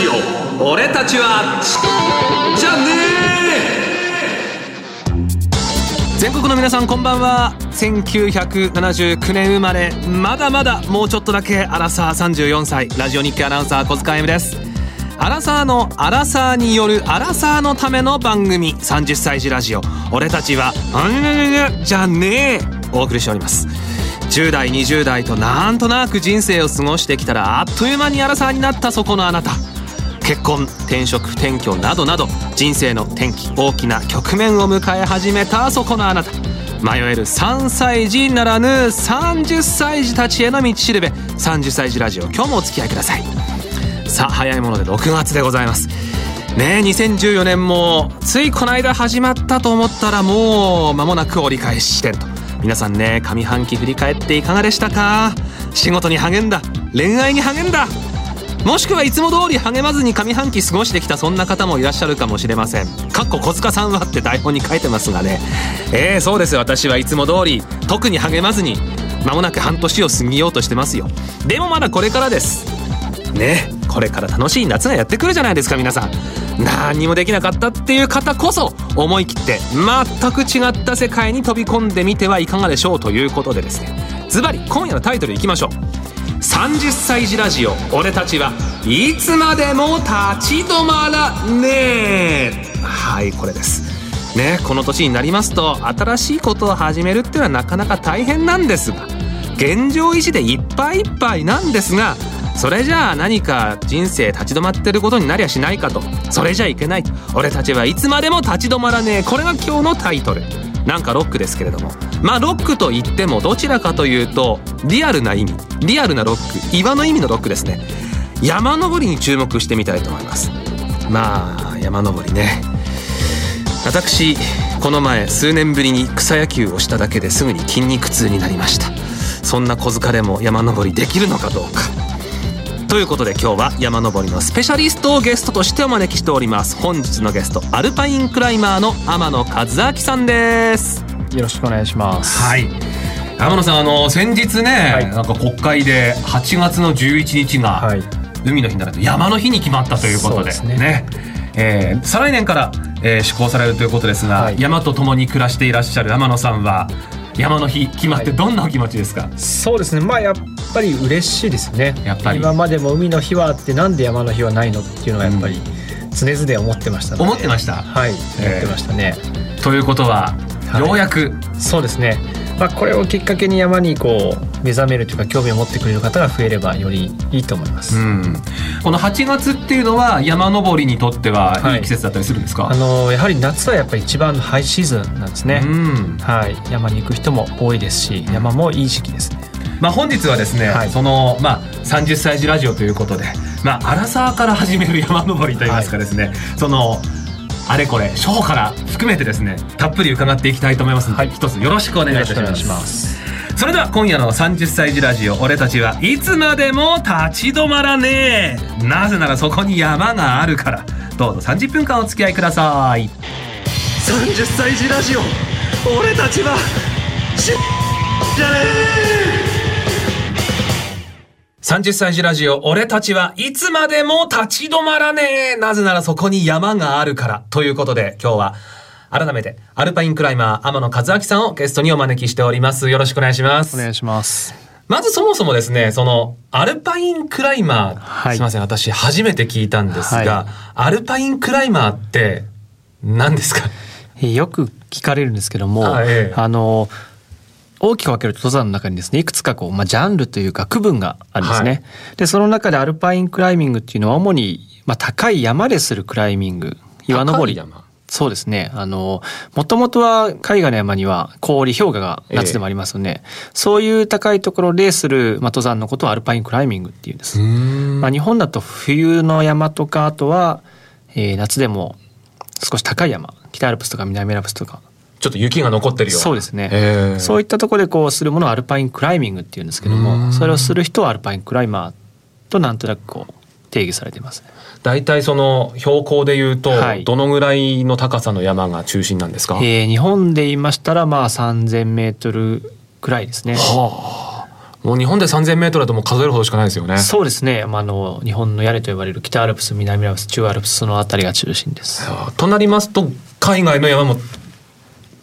ジオ俺たちはじゃね全国の皆さんこんばんは。1979年生まれ。まだまだもうちょっとだけアラサー34歳。ラジオ日記アナウンサー小塚 M です。アラサーのアラサーによるアラサーのための番組。30歳児ラジオ。俺たちはじゃねえ。お送りしております。10代20代となんとなく人生を過ごしてきたらあっという間にアラサーになったそこのあなた。結婚転職転居などなど人生の転機大きな局面を迎え始めたそこのあなた。迷える3歳児ならぬ30歳児たちへの道しるべ。30歳児ラジオ今日もお付き合いください。さあ早いもので6月でございます。ねえ2014年もついこの間始まったと思ったらもう間もなく折り返し地点と。皆さんね上半期振り返っていかがでしたか？仕事に励んだ。恋愛に励んだ。もしくはいつも通り励まずに上半期過ごしてきたそんな方もいらっしゃるかもしれません。かっこ小塚さんはって台本に書いてますがね。えー、そうです私はいつも通り特に励まずに間もなく半年を過ぎようとしてますよ。でもまだこれからです。ねこれから楽しい夏がやってくるじゃないですか皆さん。何にもできなかったっていう方こそ思い切って全く違った世界に飛び込んでみてはいかがでしょうということでですね。ズバリ今夜のタイトルいきましょう。30歳児ラジオ。俺たちはいつまでも立ち止まらねえ。はいこれです。ねこの年になりますと新しいことを始めるっていうのはなかなか大変なんですが。現状維持でいっぱいいっぱいなんですがそれじゃあ何か人生立ち止まってることになりゃしないかと。それじゃいけない俺たちはいつまでも立ち止まらねえ。これが今日のタイトル。なんかロックですけれども。まあロックといってもどちらかというとリアルな意味。リアルなロック。岩の意味のロックですね。山登りに注目してみたいと思います。まあ山登りね。私この前数年ぶりに草野球をしただけですぐに筋肉痛になりました。そんな小塚でも山登りできるのかどうか。ということで今日は山登りのスペシャリストをゲストとしてお招きしております本日のゲストアルパインクライマーの天野和明さんです。よろしくお願いします。はい。天野さんあの先日ね、はい、なんか国会で8月の11日が、はい、海の日になると山の日に決まったということでね。ね、えー、再来年から、えー、施行されるということですが、はい、山と共に暮らしていらっしゃる天野さんは山の日決まってどんなお気持ちですか、はい、そうですね。まあやっぱり嬉しいですね。やっぱり。今までも海の日はあってなんで山の日はないのっていうのはやっぱり常々思ってました思ってました？はい思ってましたね、ということは、はい、ようやく。そうですねまあ、これをきっかけに山にこう目覚めるというか興味を持ってくれる方が増えればよりいいと思います、うん、この8月っていうのは山登りにとってはい。い季節だったりするんですか、はい、あのやはり夏はやっぱり一番のハイシーズンなんですね、うん、はい、山に行く人も多いですし山もいい時期ですね。まあ、本日はですね、はい、その、まあ、30歳児ラジオということで、まあ、アラサーから始める山登りといいますかですね、はい、そのあれこれ初歩から含めてですねたっぷり伺っていきたいと思いますので、はい、一つよろしくお願いいたします。それでは今夜の30歳児ラジオ俺たちはいつまでも立ち止まらねえ。なぜならそこに山があるから。どうぞ30分間お付き合いください。30歳児ラジオ俺たちはしじゃねえ30歳児ラジオ、俺たちはいつまでも立ち止まらねえ。なぜならそこに山があるから。ということで、今日は、改めて、アルパインクライマー、天野和明さんをゲストにお招きしております。よろしくお願いします。お願いします。まずそもそもですね、その、アルパインクライマー、はい、すいません、私初めて聞いたんですが、はい、アルパインクライマーって何ですか？よく聞かれるんですけども、あええ、あの、大きく分けると登山の中にですねいくつかこう、まあ、ジャンルというか区分があるんですね。はい、でその中でアルパインクライミングっていうのは主に、まあ、高い山でするクライミング。岩登り。そうですね。あの、もともとは海外の山には氷、氷河が夏でもありますので、ええ、そういう高いところでする、まあ、登山のことをアルパインクライミングっていうんです。まあ、日本だと冬の山とか、あとは、えー、夏でも少し高い山、北アルプスとか南アルプスとか、ちょっと雪が残ってるようそうですね。そういったところでこうするものをアルパインクライミングっていうんですけどもそれをする人はアルパインクライマーとなんとなくこう定義されてますね。大体その標高でいうと、どのぐらいの高さの山が中心なんですか、えー、日本で言いましたらまあ3,000メートルくらいですね。はあ。もう日本で3000メートルだともう数えるほどしかないですよね。そうですね。まあ、あの日本の屋根と呼ばれる北アルプス、南アルプス、中アルプスそのあたりが中心です。となりますと海外の山も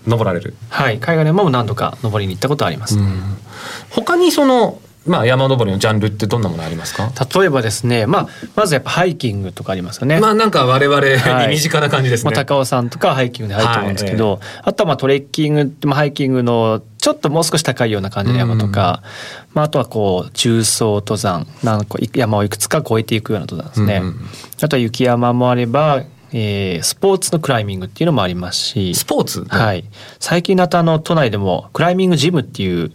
登られる。はい、海外の山も何度か登りに行ったことあります。他にそのまあ、山登りのジャンルってどんなものありますか？例えばですね、まあ、まずやっぱハイキングとかありますよね。まあなんか我々に身近な感じですね。はい、高尾山とかハイキングで入ると思うんですけど、はいあとはまあトレッキング、まあ、ハイキングのちょっともう少し高いような感じの山とか、うん、まあ、あとはこう中層登山なんか山をいくつか越えていくような登山ですね。うん、あとは雪山もあればえー、スポーツのクライミングっていうのもありますし。スポーツ？はい。最近だとあの都内でもクライミングジムっていう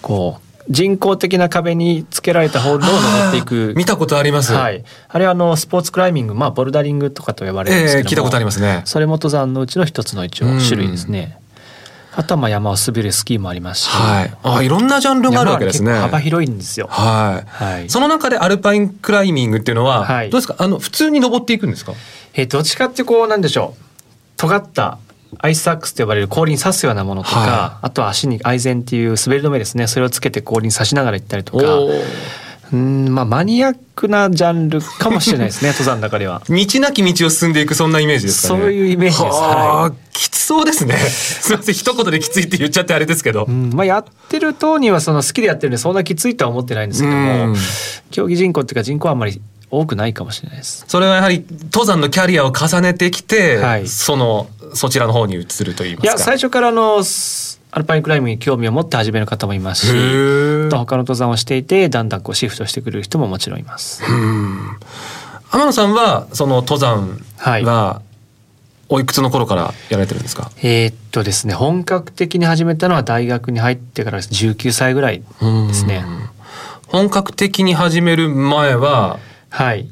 こう人工的な壁につけられたホールを登っていく。見たことあります、はい、あれはあのスポーツクライミング、まあ、ボルダリングとかと呼ばれるんですけど、えー、聞いたことありますね。それも登山のうちの一つの一応種類ですね、あとはまあ山を滑るスキーもありますし、はい、あいろんなジャンルがあるわけですね。幅広いんですよ。はい。はい。その中でアルパインクライミングっていうのは、はい、どうですか？あの普通に登っていくんですか？えー、どっちかってこうなんでしょう。尖ったアイスアックスと呼ばれる氷に刺すようなものとか、はい、あとは足にアイゼンっていう滑り止めですね。それをつけて氷に刺しながら行ったりとか。うんまあマニアックなジャンルかもしれないですね 登山の中では。道なき道を進んでいくそんなイメージですかね。そういうイメージです、はい、きつそうですね。すみません一言できついって言っちゃってあれですけど、まあやってる当にはその好きでやってるんでそんなきついとは思ってないんですけども競技人口っていうか人口はあんまり多くないかもしれないです。それはやはり登山のキャリアを重ねてきて、はい、そのそちらの方に移ると言いますか。いや最初からのアルパインクライミングに興味を持って始める方もいますし他の登山をしていてだんだんこうシフトしてくる人ももちろんいます。天野さんはその登山は、おいくつの頃からやられてるんですか？えー、っとですね、本格的に始めたのは大学に入ってから19歳ぐらいですね。本格的に始める前は、はい。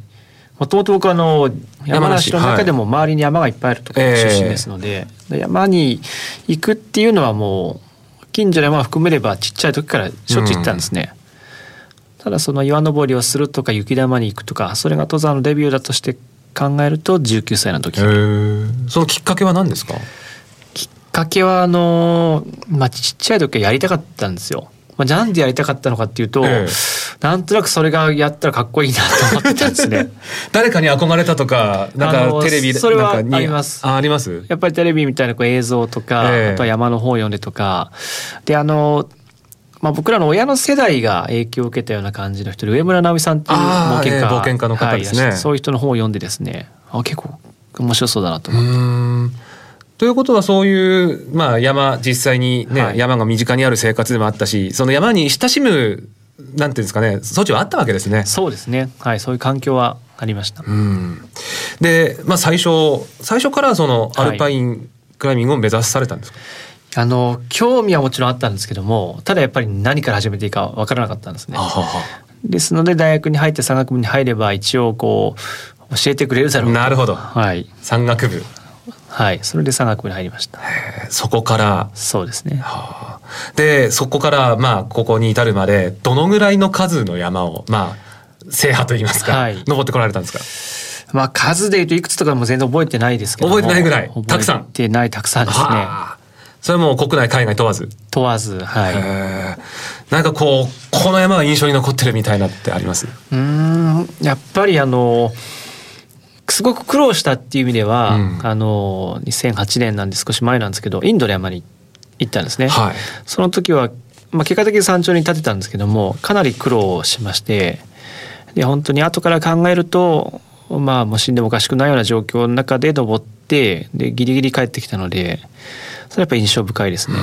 もともと僕あの山梨の中でも周りに山がいっぱいあるところ出身ですので、えー、山に行くっていうのはもう近所の山を含めればちっちゃい時からしょっちゅう行ったんですね。うん、ただその岩登りをするとか雪山に行くとかそれが登山のデビューだとして考えると19歳の時、えー、そのきっかけは何ですか？きっかけはあのまあちっちゃい時はやりたかったんですよ。まあ、なんでやりたかったのかっていうと、ええ、なんとなくそれがやったらかっこいいなと思ってたんですね。誰かに憧れたとか、なんかテレビそれはあります。あ、あります？やっぱりテレビみたいなこう映像とか、え、あとは山の方を読んでとか、であの。まあ、僕らの親の世代が影響を受けたような感じの人で上村直美さんっていう冒険家,、冒険家の方ですね、はい、そういう人の本を読んでですねあ結構面白そうだなと思って。ということはそういう、まあ、山実際にね、はい、山が身近にある生活でもあったしその山に親しむなんていうんですかね措置はあったわけですね。そうですね。はいそういう環境はありました。うん。で、まあ、最初最初からそのアルパインクライミングを目指されたんですか、はい、あの興味はもちろんあったんですけどもただやっぱり何から始めていいか分からなかったんですね。はは。ですので大学に入って山岳部に入れば一応こう教えてくれるだろうなるほど、はい、山岳部はい。それで山岳部に入りました。そこから。そうですね、はあ、でそこからまあここに至るまでどのぐらいの数の山をまあ制覇といいますか、はい、登ってこられたんですか？まあ数でいうといくつとかも全然覚えてないですけど覚えてないぐらい？たくさん覚えてない。たくさん？ですね。それも国内海外問わず？問わずはい。なんかこうこの山が印象に残ってるみたいなってあります？うん。やっぱりあのすごく苦労したっていう意味では、うん、あの2008年なんで少し前なんですけどインドの山に行ったんですね。はい、その時は、まあ、結果的に山頂に立てたんですけどもかなり苦労しましてで本当に後から考えるとまあもう死んでもおかしくないような状況の中で登ってでギリギリ帰ってきたのでそれやっぱ印象深いですね。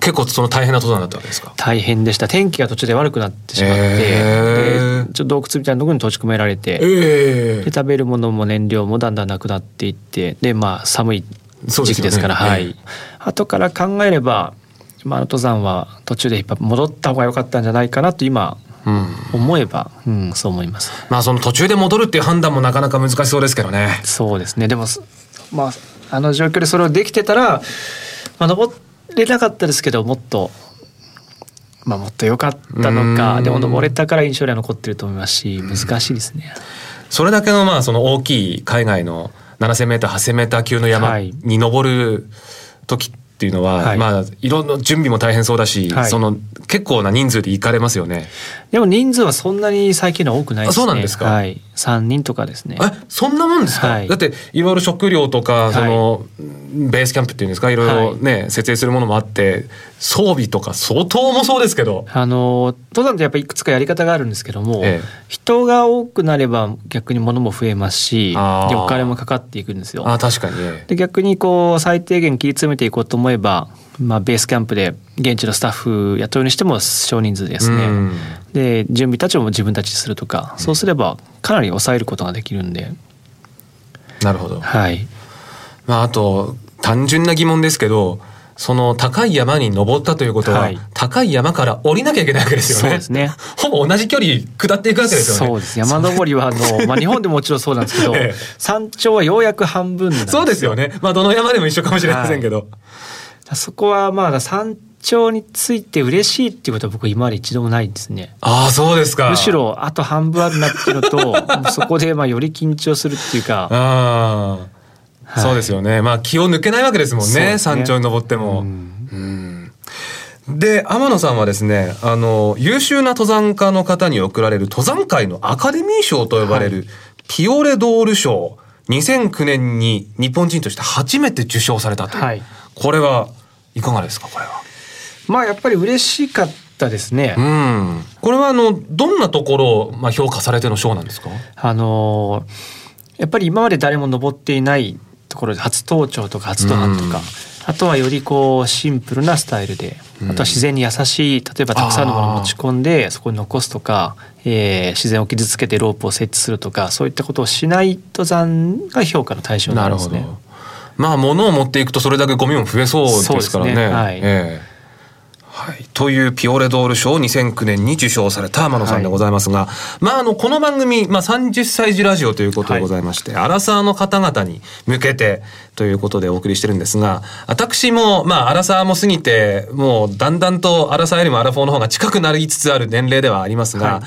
結構その大変な登山だったわけですか？大変でした。天気が途中で悪くなってしまって、えー、ちょっと洞窟みたいなところに閉じ込められて、えー、で食べるものも燃料もだんだんなくなっていって、でまあ寒い時期ですから、ね、はい。えー、後から考えれば、まあ登山は途中でやっぱ戻った方が良かったんじゃないかなと今うん、思えば、うん、そう思います。まあその途中で戻るっていう判断もなかなか難しそうですけどね。そうですね。でもまああの状況でそれをできてたらまあ、登れなかったですけどもっと、まあ、もっと良かったのかでも登れたから印象には残ってると思いますし難しいですね。それだけのまあその大きい海外の 7,000m 8,000m 級の山に登る時っっていうのは、はい、まあいろんな準備も大変そうだし、はい、その結構な人数で行かれますよね。でも人数はそんなに最近の多くないですね。そうなんですか。はい、三人とかですね。え、そんなもんですか？はい、だっていわゆる食料とかその、ベースキャンプっていうんですか、いろいろね、設営するものもあって、装備とか相当もそうですけど。あの登山ってやっぱりいくつかやり方があるんですけども、ええ、人が多くなれば逆に物も増えますし、お金もかかっていくんですよ。あ、確かに、で逆にこう最低限切り詰めていこうと思えば。まあ、ベースキャンプで現地のスタッフ雇うにしても少人数ですね、うん、で準備たちも自分たちするとかそうすればかなり抑えることができるんでなるほどはいまああと単純な疑問ですけどその高い山に登ったということは、はい、高い山から降りなきゃいけないわけですよね。そうですね。ほぼ同じ距離下っていくわけですよね。そうです。山登りはあの まあ日本でももちろんそうなんですけど、ええ、山頂はようやく半分そうですよね。まあどの山でも一緒かもしれませんけど。はいそこはまあ山頂について嬉しいっていうことは僕今まで一度もないですね。ああそうですか。むしろあと半分あるなってい うのとそこでまあより緊張するっていうか。ああ、そうですよね。まあ気を抜けないわけですもんね。ね山頂に登っても。うん、で天野さんはですねあの優秀な登山家の方に贈られる登山界のアカデミー賞と呼ばれる、ピオレドール賞2009年に日本人として初めて受賞されたという。はいこれはいかがですかこれは？まあやっぱり嬉しかったですね。うん。これはあのどんなところをまあ評価されての賞なんですか？あのやっぱり今まで誰も登っていないところで初登頂とか初登山とか。あとはよりこうシンプルなスタイルで、あとは自然に優しい例えばたくさんのものを持ち込んでそこに残すとか、えー、自然を傷つけてロープを設置するとかそういったことをしない登山が評価の対象なんですね。まあ物を持っていくとそれだけゴミも増えそうですからね。ね。はい、えーはい、というピオレドール賞を2009年に受賞された天野さんでございますが、はい、まああのこの番組、まあ、30歳児ラジオということでございまして、はい、アラサーの方々に向けてということでお送りしてるんですが私もまあアラサーも過ぎてもうだんだんとアラサーよりもアラフォーの方が近くなりつつある年齢ではありますが、はい、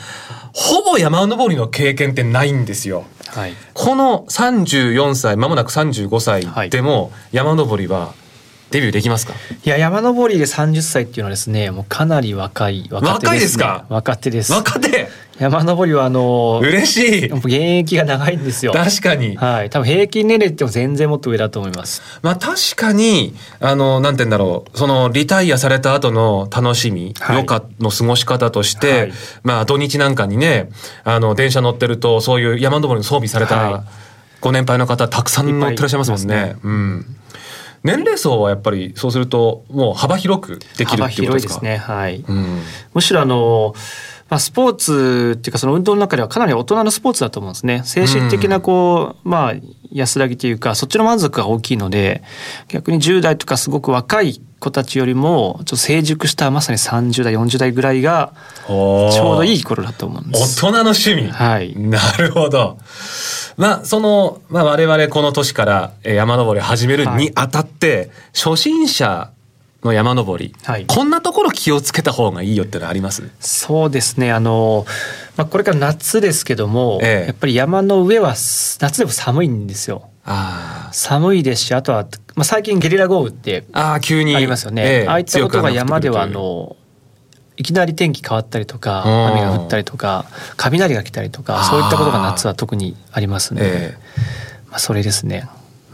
ほぼ山登りの経験ってないんですよ。はい、この34歳まもなく35歳でも山登りはデビューできますか？いや山登りで30歳っていうのはですねもうかなり若い若手です、ね、若いですか？若手です。若手？山登りはあの嬉しい。現役が長いんですよ。確かに。はい。多分平均年齢っても全然もっと上だと思います。まあ確かにあのなんて言うんだろう。そのリタイアされた後の楽しみ、はい、余暇の過ごし方として、はい、まあ土日なんかにねあの電車乗ってるとそういう山登りの装備されたご年配の方たくさん乗ってらっしゃいますもんね、ね、うん。年齢層はやっぱりそうするともう幅広くできるっていうことですか？ですね。はい。うん、むしろあの。まあ、スポーツっていうかその運動の中ではかなり大人のスポーツだと思うんですね。精神的なこう、まあ安らぎというかそっちの満足が大きいので逆に10代とかすごく若い子たちよりもちょっと成熟したまさに30代40代ぐらいがちょうどいい頃だと思うんです。大人の趣味。はい。なるほど。まあその、まあ、我々この年から山登り始めるにあたって、はい、初心者の山登り、はい、こんなところ気をつけた方がいいよってのあります？そうですね。あの、まあ、これから夏ですけども、ええ、やっぱり山の上は夏でも寒いんですよ。あ寒いですしあとは、まあ、最近ゲリラ豪雨ってあ急に。ありますよね。ええ、ああいったことが山ではあのいきなり天気変わったりとか雨が降ったりとか雷が来たりとかそういったことが夏は特にありますので、え。ー、まあ、それですね。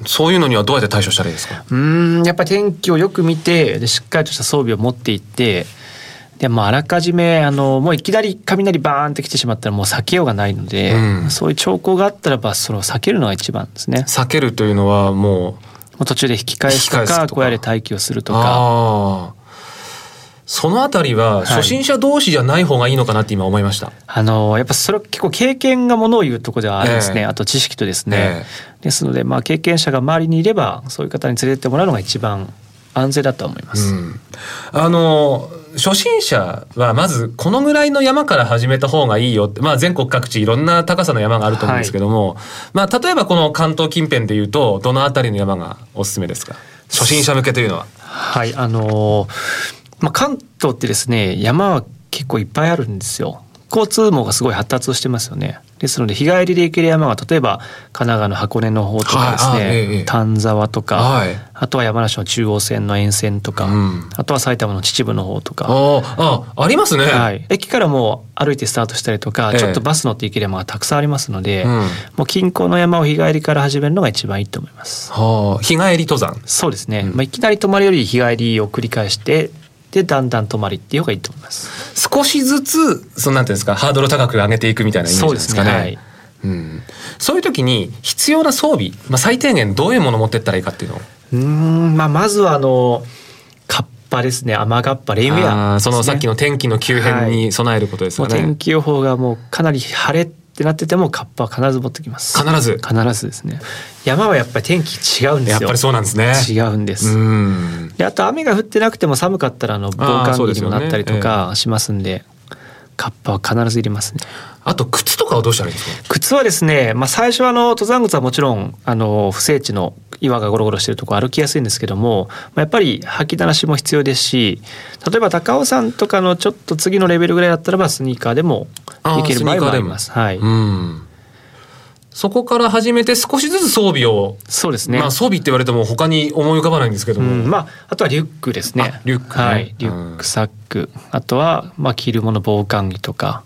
そういうのにはどうやって対処したらいいですか？うんやっぱり天気をよく見てでしっかりとした装備を持っていってでまあ、あらかじめあのもういきなり雷バーンって来てしまったらもう避けようがないので、うん、そういう兆候があったらばそれを避けるのが一番ですね。避けるというのはもう途中で引き返すとか小屋で待機をするとか。そのあたりは初心者同士じゃない方がいいのかなって今思いました。はい、あのやっぱそれ結構経験がものを言うところではあるんですね。えー、あと知識とですね。えー、ですのでまあ経験者が周りにいればそういう方に連れてってもらうのが一番安全だと思います。うん、あの初心者はまずこのぐらいの山から始めた方がいいよって、まあ、全国各地いろんな高さの山があると思うんですけども、はい、まあ、例えばこの関東近辺でいうとどの辺りの山がおすすめですか？初心者向けというのは。はいあのーまあ、関東ってですね山は結構いっぱいあるんですよ。交通網がすごい発達してますよね。ですので日帰りで行ける山が例えば神奈川の箱根の方とかですね、はい、丹沢とか、はい、あとは山梨の中央線の沿線とか、うん、あとは埼玉の秩父の方とか。ああありますね、はい、駅からも歩いてスタートしたりとか、ちょっとバス乗って行ける山がたくさんありますので、うん、もう近郊の山を日帰りから始めるのが一番いいと思います。はあ、日帰り登山。そうですね、まあ、いきなり泊まるより日帰りを繰り返してでだんだん止まりっていう方がいいと思います。少しずつそのなんていうんですかハードル高く上げていくみたいなイメージですかね、ね。はい、うん、そういう時に必要な装備、まあ、最低限どういうものを持ってったらいいかっていうのうんまあまずはあのカッパですね。雨がっぱレインウェア、ね、そのさっきの天気の急変に備えることですよね、はい、天気予報がもうかなり晴れってなっててもカッパは必ず持ってきます。必ず？必ずですね。山はやっぱり天気違うんですよ。やっぱりそうなんですね。違うんです。であと雨が降ってなくても寒かったらあの防寒着にもなったりとかしますんで、カッパは必ず入れますねあと靴とかはどうしたらいいですか？靴はですね、まあ、最初はあの登山靴はもちろんあの不整地の岩がゴロゴロしてるとこ歩きやすいんですけども、まあ、やっぱり履きだなしも必要ですし例えば高尾山とかのちょっと次のレベルぐらいだったらばスニーカーでもいける場合もあります。はい、うん。そこから始めて少しずつ装備をそうですね、まあ、装備って言われても他に思い浮かばないんですけども、うん、まあ、あとはリュックですね。リュック、ね、はい、リュックサック、あとは、まあ、着るもの防寒着とか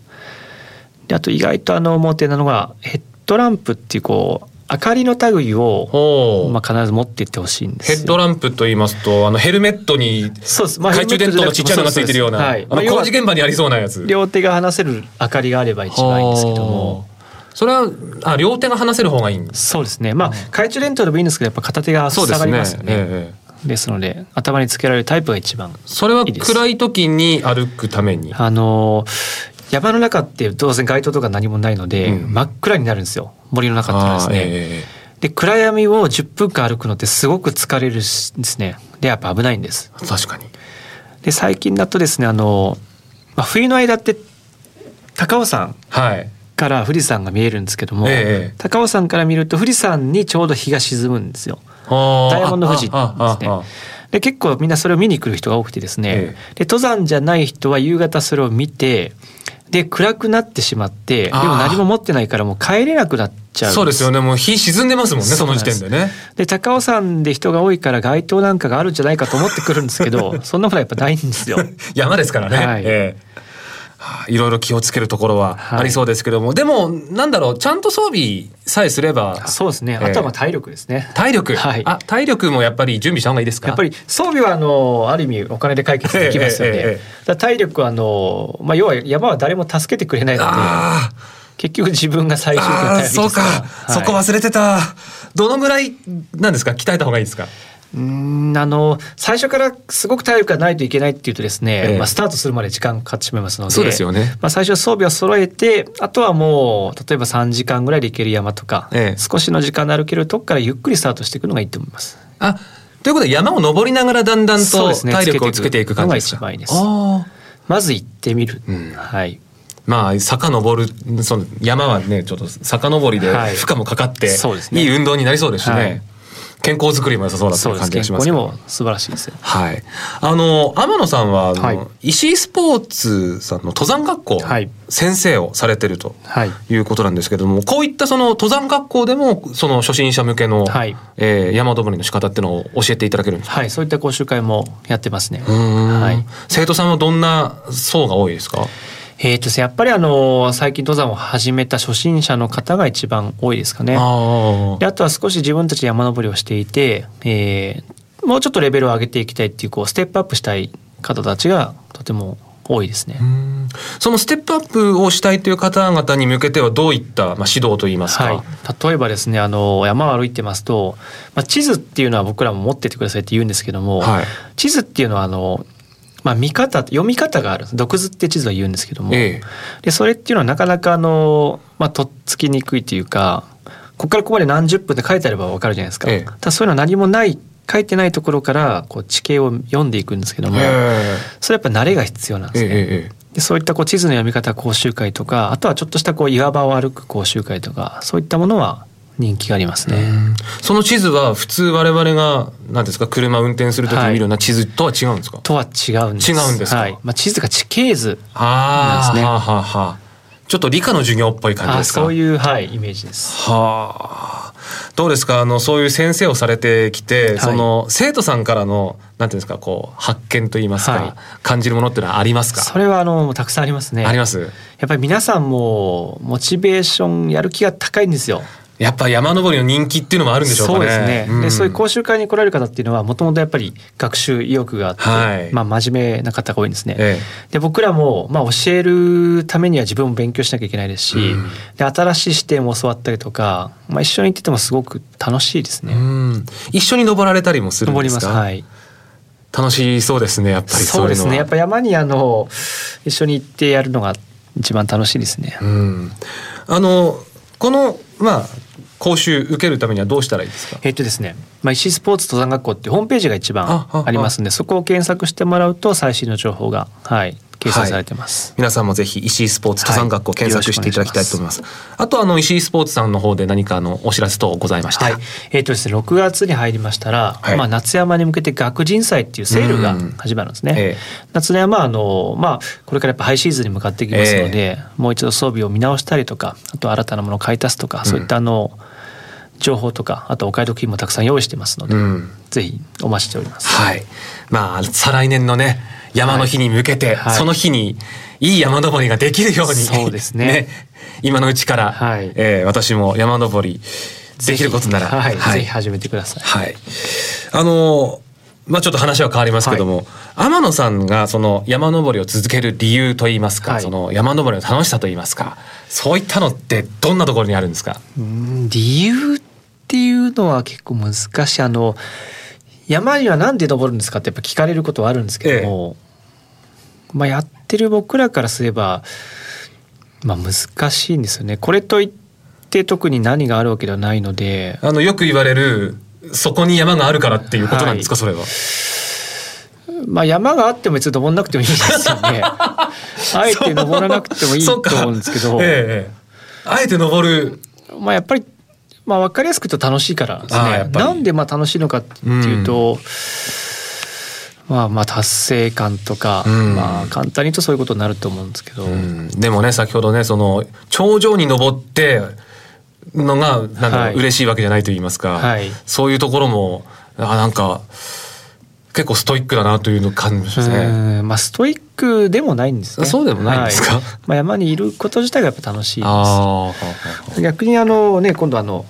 であと意外とあの表なのがヘッドランプっていうこう明かりの類を、まあ、必ず持っていってほしいんですヘッドランプと言いますとあのヘルメットに懐中電灯のちっちゃいのがついてるような、はい、あの工事現場にありそうなやつ。両手が離せる明かりがあれば一番いいんですけども。それはあ両手が離せる方がいいんそうですね。まあ懐中電灯でもいいんですけどやっぱ片手が下がりますよね、ね。ええ、ですので頭につけられるタイプが一番それは暗い時に歩くために？あの山の中って当然街灯とか何もないので、うん、真っ暗になるんですよ森の中ってのはですね。えー、で暗闇を10分間歩くのってすごく疲れるんですね。でやっぱ危ないんです。確かに。で最近だとですねあの、まあ、冬の間って高尾山から富士山が見えるんですけども、えー、高尾山から見ると富士山にちょうど日が沈むんですよ。ダイヤモンド富士ですね。で結構みんなそれを見に来る人が多くてですね、ええ、で登山じゃない人は夕方それを見てで暗くなってしまってでも何も持ってないからもう帰れなくなっちゃうそうですよね。もう日沈んでますもんねその時点でね。で高尾山で人が多いから街灯なんかがあるんじゃないかと思ってくるんですけど そんなことはやっぱないんですよ。山ですからね、はい。えーい。ろいろ気をつけるところはありそうですけども、はい、でもなんだろう。ちゃんと装備さえすれば。そうですね。あとはまあ体力ですね、体力、はい、あ体力もやっぱり準備した方がいいですか？やっぱり装備はあのある意味お金で解決できますよね、ええ、体力はあの、まあ、要は山は誰も助けてくれないので結局自分が最終的にそうか、はい、そこ忘れてた。どのぐらいなんですか？鍛えた方がいいですか？うんあの最初からすごく体力がないといけないっていうとですね、えー、まあ、スタートするまで時間かかってしまいますのでそうですよね、まあ、最初装備を揃えてあとはもう例えば3時間ぐらいで行ける山とか、えー、少しの時間で歩けるとこからゆっくりスタートしていくのがいいと思います。あということで山を登りながらだんだんと体力をつけていく感じですか？が一番いいです。まず行ってみる。うん、はい。まあ坂登るその山はねちょっと坂登りで負荷もかかって、はいね、いい運動になりそうですしね。はい健康づくりも良さそうだという感じがします、健康にも素晴らしいですはい。あの天野さんはあの、はい、石井スポーツさんの登山学校、はい、先生をされてるということなんですけれども、こういったその登山学校でもその初心者向けの、はい、えー、山登りの仕方っていうのを教えていただけるんですか？はい、そういった講習会もやってますね。はい。生徒さんはどんな層が多いですか？えーとやっぱりあの最近登山を始めた初心者の方が一番多いですかね。あであとは少し自分たちで山登りをしていて、えー、もうちょっとレベルを上げていきたいっていうこうステップアップしたい方たちがとても多いですね。そのステップアップをしたいという方々に向けてはどういった、まあ、指導といいますか、はい、例えばですねあの山を歩いてますと、まあ、地図っていうのは僕らも持っててくださいって言うんですけども、はい、地図っていうのはあのまあ、見方読み方がある毒図って地図は言うんですけども、ええ、でそれっていうのはなかなかあの、まあ、とっつきにくいというかここからここまで何十分って書いてあれば分かるじゃないですか。ええ、たそういうのは何もない書いてないところからこう地形を読んでいくんですけども、それやっぱ慣れが必要なんですね。でそういったこう地図の読み方講習会とかあとはちょっとしたこう岩場を歩く講習会とかそういったものは人気がありますね。その地図は普通我々が何ですか車運転する時に見るような地図とは違うんですか、はい、とは違うんです。違うんですはい。まあ地図が地形図なんですね。はははちょっと理科の授業っぽい感じですか？そういうはいイメージです。はあ。どうですか？あのそういう先生をされてきて、はい、その生徒さんからのなんていうんですかこう発見といいますか、はい、感じるものっていうのはありますか？それはあのたくさんありますね。あります。やっぱり皆さんもモチベーションやる気が高いんですよやっぱ山登りの人気っていうのもあるんでしょうかね。そうですね。うん、でそういう講習会に来られる方っていうのはもともとやっぱり学習意欲があって、はい、まあ真面目な方が多いんですね。ええ、で僕らもまあ教えるためには自分も勉強しなきゃいけないですし、うん、で新しい視点も教わったりとか、まあ一緒に行っててもすごく楽しいですね。一緒に登られたりもするんですか？登ります。はい。楽しそうですねやっぱりそうですねやっぱ山にあの一緒に行ってやるのが一番楽しいですね。うん、あのこのまあ講習受けるためにはどうしたらいいですか？えっとですね、まあ、石スポーツ登山学校ってホームページが一番ありますんでそこを検索してもらうと最新の情報が、はい、掲載されてます、はい、皆さんもぜひ石井スポーツ登山学校検索していただきたいと思います。はい、あとあの石井スポーツさんの方で何かのお知らせ等ございました。はい、えっ、ー、とですね6月に入りましたら、まあ夏山に向けて学人祭っていうセールが始まるんですね。えー、夏山あのまあこれからやっぱハイシーズンに向かっていきますので、えー、もう一度装備を見直したりとか、あと新たなものを買い足すとか、そういったあの、うん情報とかあとお買い得品もたくさん用意してますので、うん、ぜひお待ちしております。はい。まあ再来年のね山の日に向けて、はい、その日にいい山登りができるように、そうですねね、今のうちから、はい、えー、私も山登りできることなら、はい、はい、ぜひ始めてください。はい。あのまあちょっと話は変わりますけども、はい、天野さんがその山登りを続ける理由といいますか、はい、その山登りの楽しさといいますか、そういったのってどんなところにあるんですか？うん理由っていうのは結構難しいあの山には何で登るんですかってやっぱ聞かれることはあるんですけども、ええ、まあやってる僕らからすればまあ難しいんですよね。これといって特に何があるわけではないのであのよく言われるそこに山があるからっていうことなんですか、はい、それは？まあ山があっても別に登らなくてもいいですよね。あえて登らなくてもいいと思うんですけど。ええ、あえて登る。まあやっぱりまあ分かりやすく言うと楽しいからですね。なんでまあ楽しいのかっていうと、うん、まあまあ達成感とか、うん、まあ簡単に言うとそういうことになると思うんですけど。うん、でもね先ほどねその頂上に登ってのがなんか嬉しいわけじゃないと言いますか、はい、そういうところもあなんか。結構ストイックだなというのを感じますね。まあストイックでもないんですね。そうでもないんですか？はい、まあ山にいること自体がやっぱ楽しいです。逆にあのね今度あの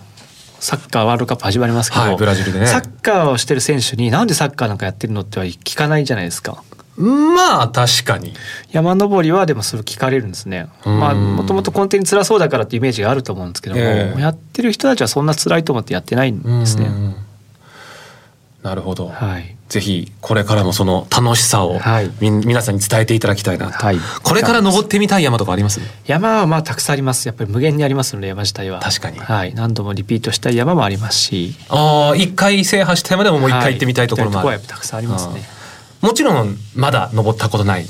サッカーワールドカップ始まりますけど、はい、ブラジルでね。サッカーをしてる選手になんでサッカーなんかやってるのっては聞かないじゃないですか。まあ確かに山登りはでもそれ聞かれるんですね。まあもともと根底に辛そうだからってイメージがあると思うんですけども、えー、やってる人たちはそんな辛いと思ってやってないんですね。なるほど。はい。ぜひこれからもその楽しさを、はい、皆さんに伝えていただきたいなと、はい、これから登ってみたい山とかあります？山はまあたくさんあります。やっぱり無限にありますので山自体は。確かに、はい、何度もリピートしたい山もありますし。ああ一回制覇した山でももう一回行ってみたいところもある、はい、たくさんありますね。もちろんまだ登ったことない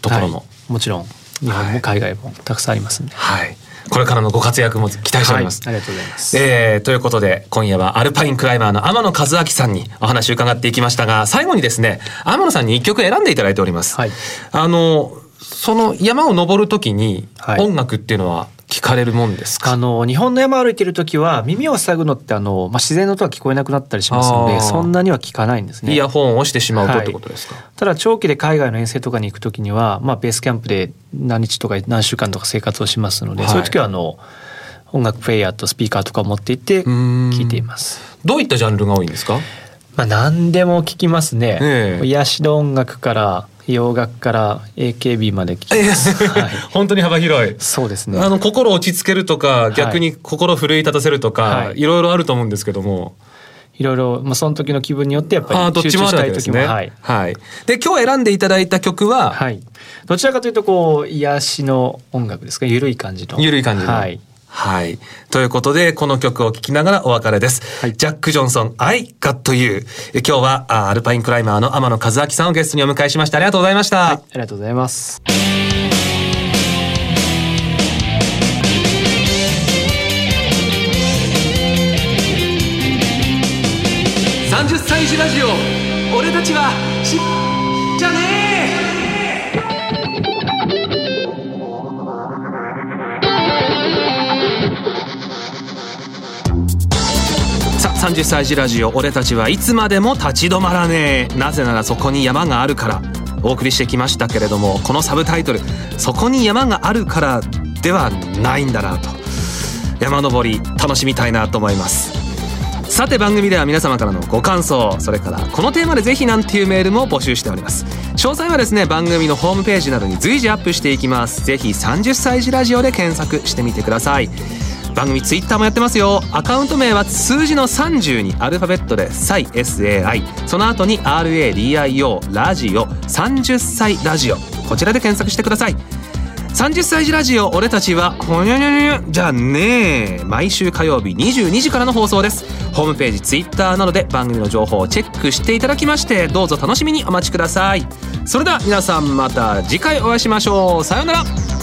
ところも、もちろん。日本も海外もたくさんありますんで。はいこれからのご活躍も期待しております。はい、ありがとうございます。えー、ということで今夜はアルパインクライマーの天野和明さんにお話を伺っていきましたが最後にですね天野さんに一曲選んでいただいております。はい、あのその山を登るときに音楽っていうのは聞かれるもんですか、あの日本の山歩いてる時は耳を塞ぐのってあの、まあ、自然の音は聞こえなくなったりしますのでそんなには聞かないんですね。イヤホンをしてしまうとってことですか、はい、ただ長期で海外の遠征とかに行く時には、まあ、ベースキャンプで何日とか何週間とか生活をしますので、はい、そういう時はあの音楽プレイヤーとスピーカーとかを持っていって聞いています。どういったジャンルが多いんですか？まあ何でも聞きますね、えー、癒しの音楽から洋楽から AKB まで聞きます、はい、本当に幅広いそうですねあの心落ち着けるとか逆に心奮い立たせるとか、はい、いろいろあると思うんですけども、いろいろ、まあ、その時の気分によってやっぱりあどっちもあるわけですね。はい。はい。で、今日選んでいただいた曲は、はい。どちらかというと、こう、癒しの音楽ですか、ゆるい感じの。ゆるい感じの。はい。はい。ということで、この曲を聴きながらお別れです。はい、ジャック・ジョンソン、I Got You。今日はアルパインクライマーの天野和明さんをゲストにお迎えしました。ありがとうございました。はい、ありがとうございます。30歳児ラジオ俺たちはしじゃね30歳児ラジオ俺たちはいつまでも立ち止まらねえ。なぜならそこに山があるから。お送りしてきましたけれどもこのサブタイトル「そこに山があるから」ではないんだなと。山登り楽しみたいなと思います。さて番組では皆様からのご感想それからこのテーマでぜひなんていうメールも募集しております。詳細はですね番組のホームページなどに随時アップしていきます。ぜひ30歳児ラジオで検索してみてください。番組ツイッターもやってますよ。アカウント名は数字の30にアルファベットで SAI その後に RADIO ラジオ。30歳ラジオ。こちらで検索してください。30歳児ラジオ俺たちはほにゃにゃにゃじゃあね毎週火曜日22時からの放送です。ホームページツイッターなどで番組の情報をチェックしていただきましてどうぞ楽しみにお待ちください。それでは皆さんまた次回お会いしましょう。さようなら。